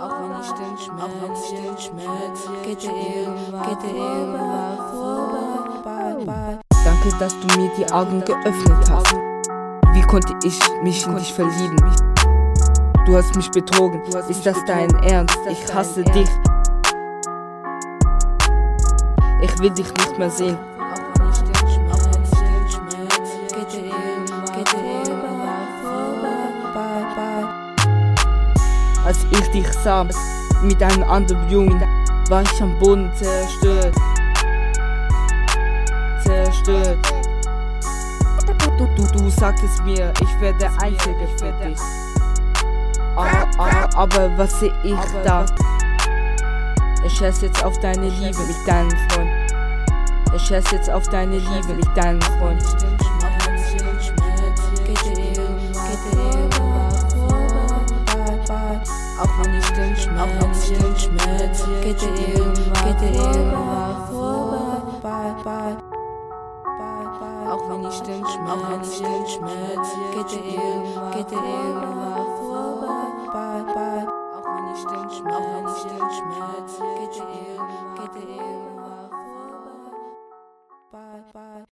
Auch wenn ich den Schmerz, den Schmerz, geht dir irgendwann, geht dir irgendwann vorbei. Danke, dass du mir die Augen geöffnet hast. Wie konnte ich mich in dich verlieben? Du hast mich betrogen, ist das dein Ernst? Ich hasse dich. Ich will dich nicht mehr sehen. Als ich dich sah mit einem anderen Jungen, war ich am Boden zerstört. Zerstört. Du, du, du sagtest mir, ich werde der Einzige für dich. Aber, aber, aber was sehe ich da? Ich schätze jetzt auf deine Liebe mit deinem Freund. Ich schätze jetzt auf deine Liebe mit deinem Freund. wenn ich den Schmerz, den Schmerz, geht er irgendwann, geht vorbei. Auch wenn ich den Schmerz, wenn ich den Schmerz, geht er irgendwann, geht er irgendwann vorbei, bye, bye.